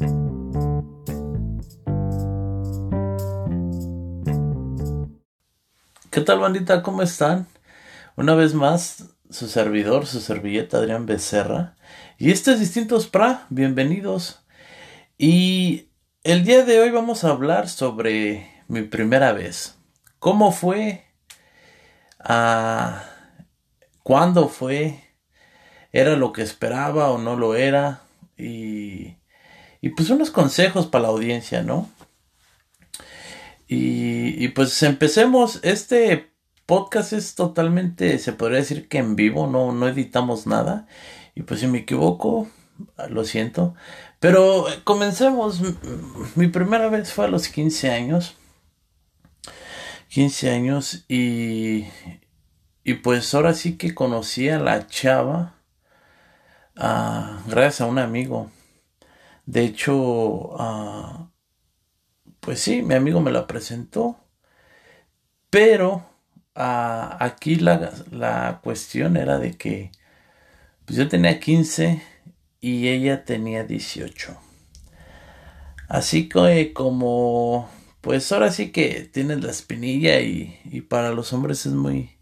¿Qué tal bandita? ¿Cómo están? Una vez más, su servidor, su servilleta Adrián Becerra. Y este es Distintos PRA, bienvenidos. Y el día de hoy vamos a hablar sobre mi primera vez. ¿Cómo fue? Ah, ¿Cuándo fue? ¿Era lo que esperaba o no lo era? Y, y pues unos consejos para la audiencia, ¿no? Y, pues empecemos. Este podcast es totalmente, se podría decir que en vivo, no, no editamos nada. Y pues si me equivoco, lo siento. Pero comencemos. Mi primera vez fue a los 15 años. 15 años y, y pues ahora sí que conocí a la chava ah, gracias a un amigo. De hecho, uh, pues sí, mi amigo me la presentó. Pero ah, aquí la, cuestión era de que pues yo tenía 15 y ella tenía 18. Así que como, pues ahora sí que tienes la espinilla y, y para los hombres es muy,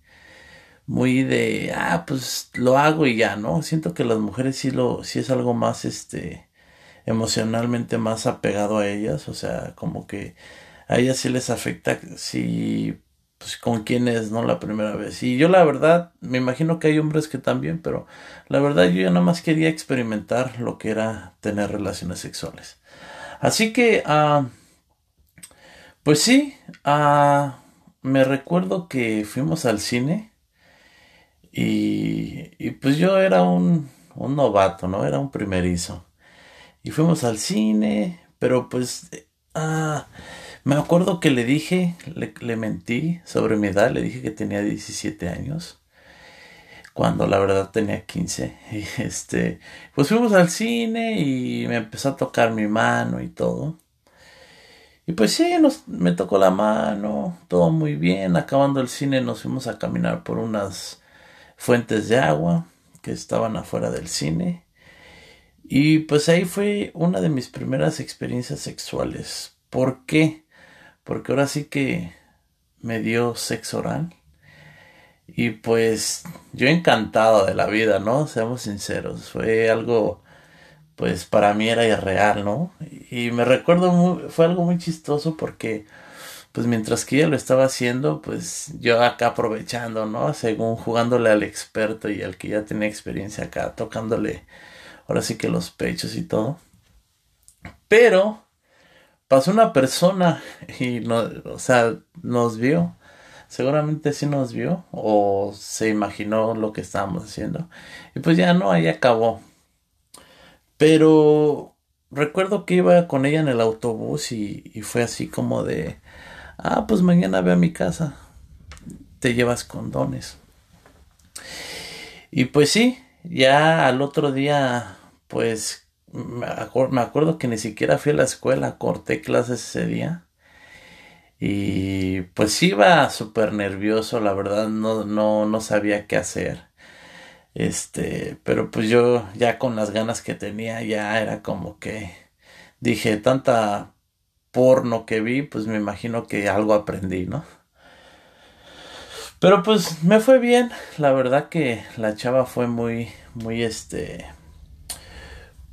muy de, ah, pues lo hago y ya, ¿no? Siento que las mujeres sí lo, sí es algo más, este, emocionalmente más apegado a ellas, o sea, como que a ellas sí les afecta si pues con quién es, ¿no? La primera vez. Y yo la verdad, me imagino que hay hombres que también, pero la verdad yo ya nada más quería experimentar lo que era tener relaciones sexuales. Así que, ah, pues sí, ah, me recuerdo que fuimos al cine y, pues yo era un, un novato, ¿no? Era un primerizo y fuimos al cine, pero pues ah, me acuerdo que le dije, le, mentí sobre mi edad, le dije que tenía 17 años, cuando la verdad tenía 15. Y este, pues fuimos al cine y me empezó a tocar mi mano y todo. Y pues sí, nos, me tocó la mano, todo muy bien. Acabando el cine nos fuimos a caminar por unas fuentes de agua que estaban afuera del cine. Y pues ahí fue una de mis primeras experiencias sexuales. ¿Por qué? Porque ahora sí que me dio sexo oral. Y pues yo encantado de la vida, ¿no? Seamos sinceros. Fue algo, pues para mí era irreal, ¿no? Y me recuerdo, fue algo muy chistoso porque, pues mientras que ella lo estaba haciendo, pues yo acá aprovechando, ¿no? Según jugándole al experto y al que ya tenía experiencia acá, tocándole ahora sí que los pechos y todo. Pero pasó una persona y no, o sea, nos vio. Seguramente sí nos vio o se imaginó lo que estábamos haciendo. Y pues ya no, ahí acabó. Pero recuerdo que iba con ella en el autobús y, y fue así como de, ah, pues mañana ve a mi casa, te llevas condones. Y pues sí, ya al otro día pues me, acuerdo que ni siquiera fui a la escuela, corté clases ese día. Y pues iba súper nervioso, la verdad no, no, no sabía qué hacer. Este, pero pues yo ya con las ganas que tenía ya era como que dije tanta porno que vi, pues me imagino que algo aprendí, ¿no? Pero pues me fue bien, la verdad que la chava fue muy, muy este,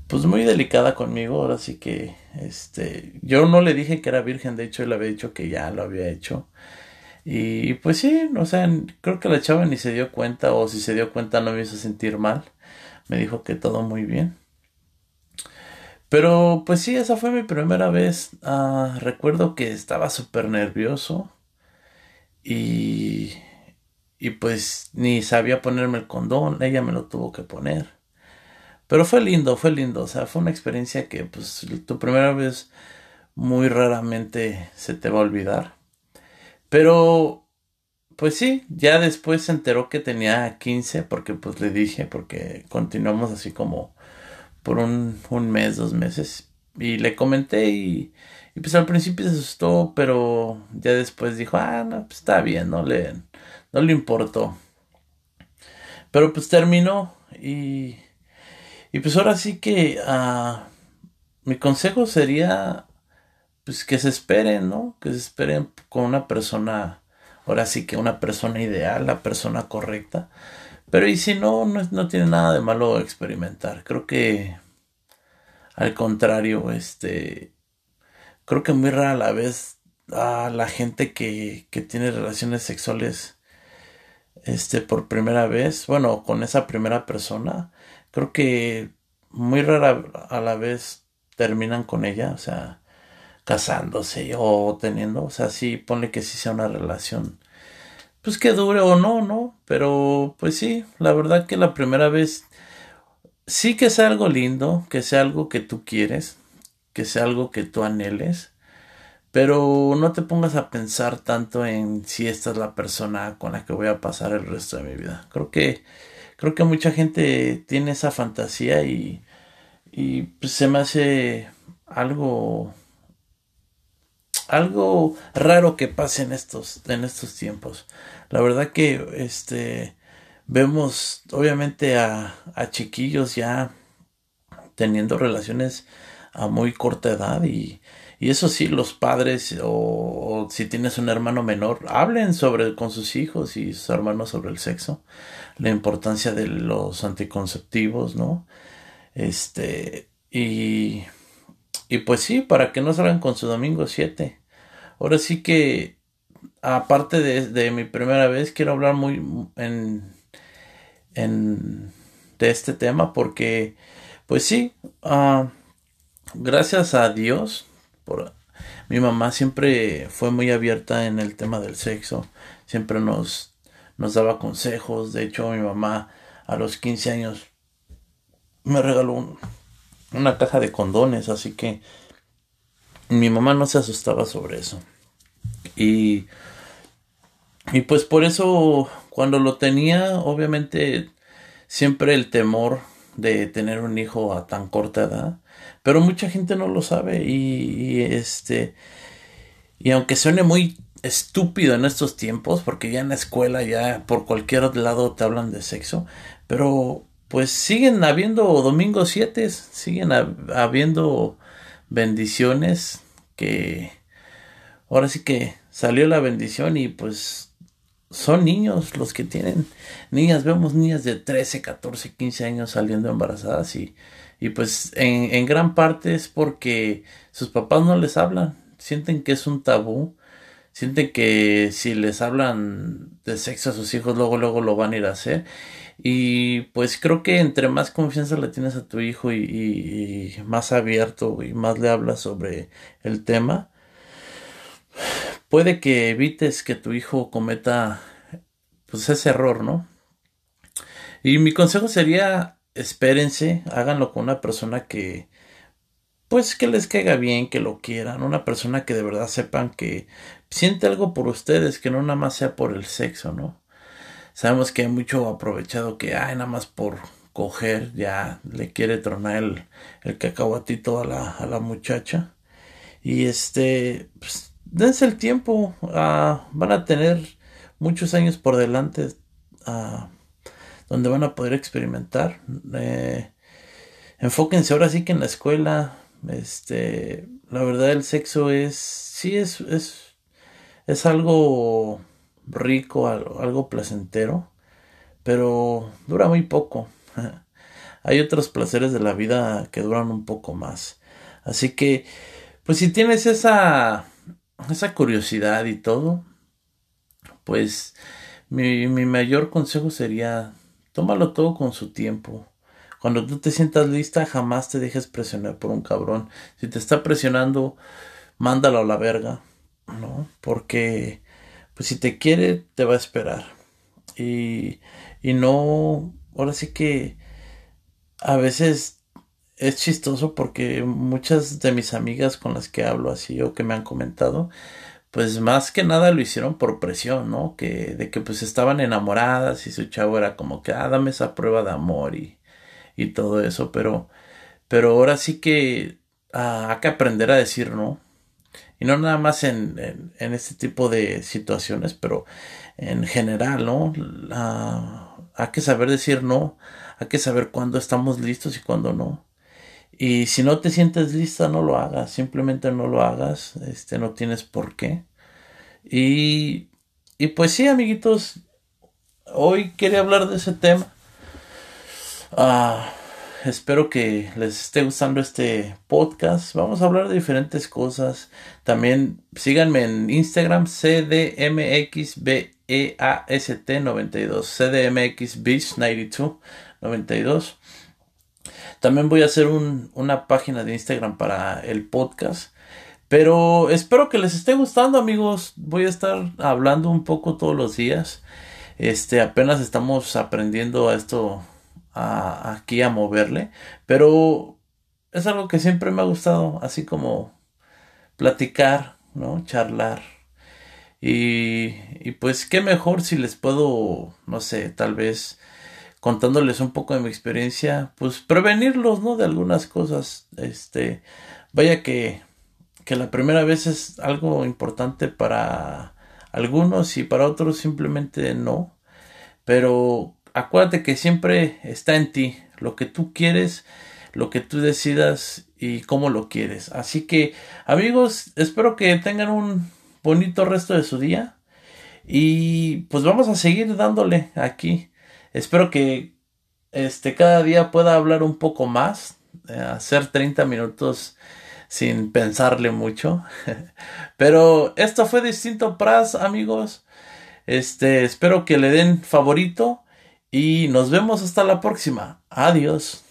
pues muy delicada conmigo, ahora sí que, este, yo no le dije que era virgen, de hecho él había dicho que ya lo había hecho. Y pues sí, o sea, creo que la chava ni se dio cuenta, o si se dio cuenta no me hizo sentir mal. Me dijo que todo muy bien. Pero pues sí, esa fue mi primera vez. Ah, recuerdo que estaba súper nervioso. Y, y pues ni sabía ponerme el condón, ella me lo tuvo que poner. Pero fue lindo, fue lindo, o sea, fue una experiencia que pues tu primera vez muy raramente se te va a olvidar. Pero pues sí, ya después se enteró que tenía 15 porque pues le dije, porque continuamos así como por un, un mes, dos meses. Y le comenté y, pues al principio se asustó, pero ya después dijo, ah, no, pues está bien, no le, no le importó. Pero pues terminó y y pues ahora sí que, ah, mi consejo sería pues que se esperen, ¿no? Que se esperen con una persona, ahora sí que una persona ideal, la persona correcta. Pero y si no, no, no tiene nada de malo experimentar. Creo que al contrario, este, creo que muy rara la vez a la gente que, que tiene relaciones sexuales, este, por primera vez, bueno, con esa primera persona, creo que muy rara a la vez terminan con ella, o sea, casándose o teniendo, o sea, sí, ponle que sí sea una relación, pues que dure o no, ¿no? Pero, pues sí, la verdad que la primera vez, sí que sea algo lindo, que sea algo que tú quieres, que sea algo que tú anheles, pero no te pongas a pensar tanto en si esta es la persona con la que voy a pasar el resto de mi vida. Creo que, creo que mucha gente tiene esa fantasía y, y pues se me hace algo algo raro que pase en estos, en estos tiempos. La verdad que este vemos obviamente a, a chiquillos ya teniendo relaciones a muy corta edad y, y eso sí, los padres o, si tienes un hermano menor, hablen sobre con sus hijos y sus hermanos sobre el sexo, la importancia de los anticonceptivos, ¿no? Este, y y pues sí, para que no salgan con su domingo 7. Ahora sí que, aparte de, mi primera vez, quiero hablar muy en, en de este tema porque, pues sí, uh, gracias a Dios, por, mi mamá siempre fue muy abierta en el tema del sexo, siempre nos, nos daba consejos, de hecho mi mamá a los 15 años me regaló un, una caja de condones, así que mi mamá no se asustaba sobre eso. Y, y pues por eso cuando lo tenía, obviamente siempre el temor de tener un hijo a tan corta edad, pero mucha gente no lo sabe y, y este y aunque suene muy estúpido en estos tiempos, porque ya en la escuela, ya por cualquier lado te hablan de sexo, pero pues siguen habiendo domingos siete, siguen habiendo bendiciones que ahora sí que salió la bendición y pues son niños los que tienen. Niñas, vemos niñas de 13, 14, 15 años saliendo embarazadas y, y pues en, en gran parte es porque sus papás no les hablan, sienten que es un tabú, sienten que si les hablan de sexo a sus hijos luego luego lo van a ir a hacer. Y pues creo que entre más confianza le tienes a tu hijo y, más abierto y más le hablas sobre el tema, puede que evites que tu hijo cometa pues ese error, ¿no? Y mi consejo sería espérense, háganlo con una persona que pues que les caiga bien, que lo quieran, una persona que de verdad sepan que siente algo por ustedes, que no nada más sea por el sexo, ¿no? Sabemos que hay mucho aprovechado que, ay, nada más por coger, ya le quiere tronar el, el cacahuatito a la, a la muchacha. Y este, pues, dense el tiempo, ah, van a tener muchos años por delante ah, donde van a poder experimentar. Eh, enfóquense ahora sí que en la escuela, este, la verdad el sexo es, sí es, es, es algo rico, algo placentero, pero dura muy poco. Hay otros placeres de la vida que duran un poco más. Así que, pues si tienes esa, esa curiosidad y todo, pues mi, mi mayor consejo sería, tómalo todo con su tiempo. Cuando tú te sientas lista, jamás te dejes presionar por un cabrón. Si te está presionando, mándalo a la verga, ¿no? Porque pues si te quiere, te va a esperar. Y, y no, ahora sí que a veces es chistoso porque muchas de mis amigas con las que hablo así o que me han comentado, pues más que nada lo hicieron por presión, ¿no? Que de que pues estaban enamoradas y su chavo era como que, ah, dame esa prueba de amor y, y todo eso, pero, pero ahora sí que ah, hay que aprender a decir no y no nada más en, en, este tipo de situaciones, pero en general, ¿no? hay que saber decir no, hay que saber cuándo estamos listos y cuándo no. Y si no te sientes lista, no lo hagas, simplemente no lo hagas, este, no tienes por qué. Y, y pues sí, amiguitos, hoy quería hablar de ese tema. Ah, espero que les esté gustando este podcast. Vamos a hablar de diferentes cosas. También síganme en Instagram CDMXBEAST92. CDMXBeach92. 92. También voy a hacer una página de Instagram para el podcast. Pero espero que les esté gustando, amigos. Voy a estar hablando un poco todos los días. Este, apenas estamos aprendiendo a esto aquí a moverle, pero es algo que siempre me ha gustado, así como platicar, ¿no? Charlar. Y, y pues qué mejor si les puedo, no sé, tal vez contándoles un poco de mi experiencia, pues prevenirlos, ¿no? De algunas cosas. Este, vaya que, que la primera vez es algo importante para algunos y para otros simplemente no. Pero acuérdate que siempre está en ti lo que tú quieres, lo que tú decidas y cómo lo quieres. Así que amigos, espero que tengan un bonito resto de su día y pues vamos a seguir dándole aquí. Espero que este cada día pueda hablar un poco más, eh, hacer 30 minutos sin pensarle mucho. Pero esto fue distinto Pras, amigos. Este, espero que le den favorito y nos vemos hasta la próxima. Adiós.